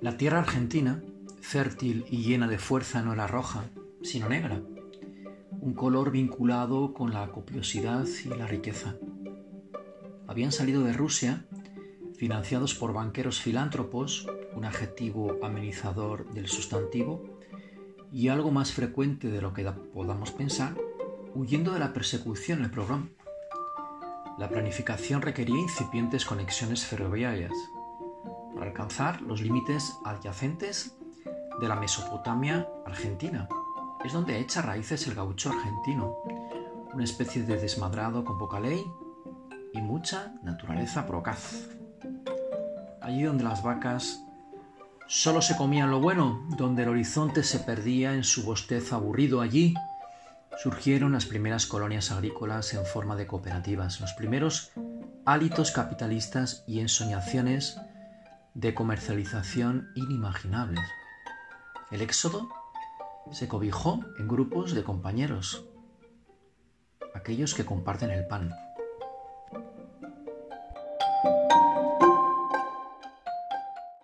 La tierra argentina, fértil y llena de fuerza, no era roja, sino negra, un color vinculado con la copiosidad y la riqueza. Habían salido de Rusia, financiados por banqueros filántropos, un adjetivo amenizador del sustantivo, y algo más frecuente de lo que podamos pensar, huyendo de la persecución en el programa. La planificación requería incipientes conexiones ferroviarias para alcanzar los límites adyacentes de la Mesopotamia argentina. Es donde echa raíces el gaucho argentino, una especie de desmadrado con poca ley y mucha naturaleza procaz. Allí donde las vacas solo se comían lo bueno, donde el horizonte se perdía en su bostez aburrido, allí surgieron las primeras colonias agrícolas en forma de cooperativas, los primeros hálitos capitalistas y ensoñaciones de comercialización inimaginables. El éxodo se cobijó en grupos de compañeros, aquellos que comparten el pan.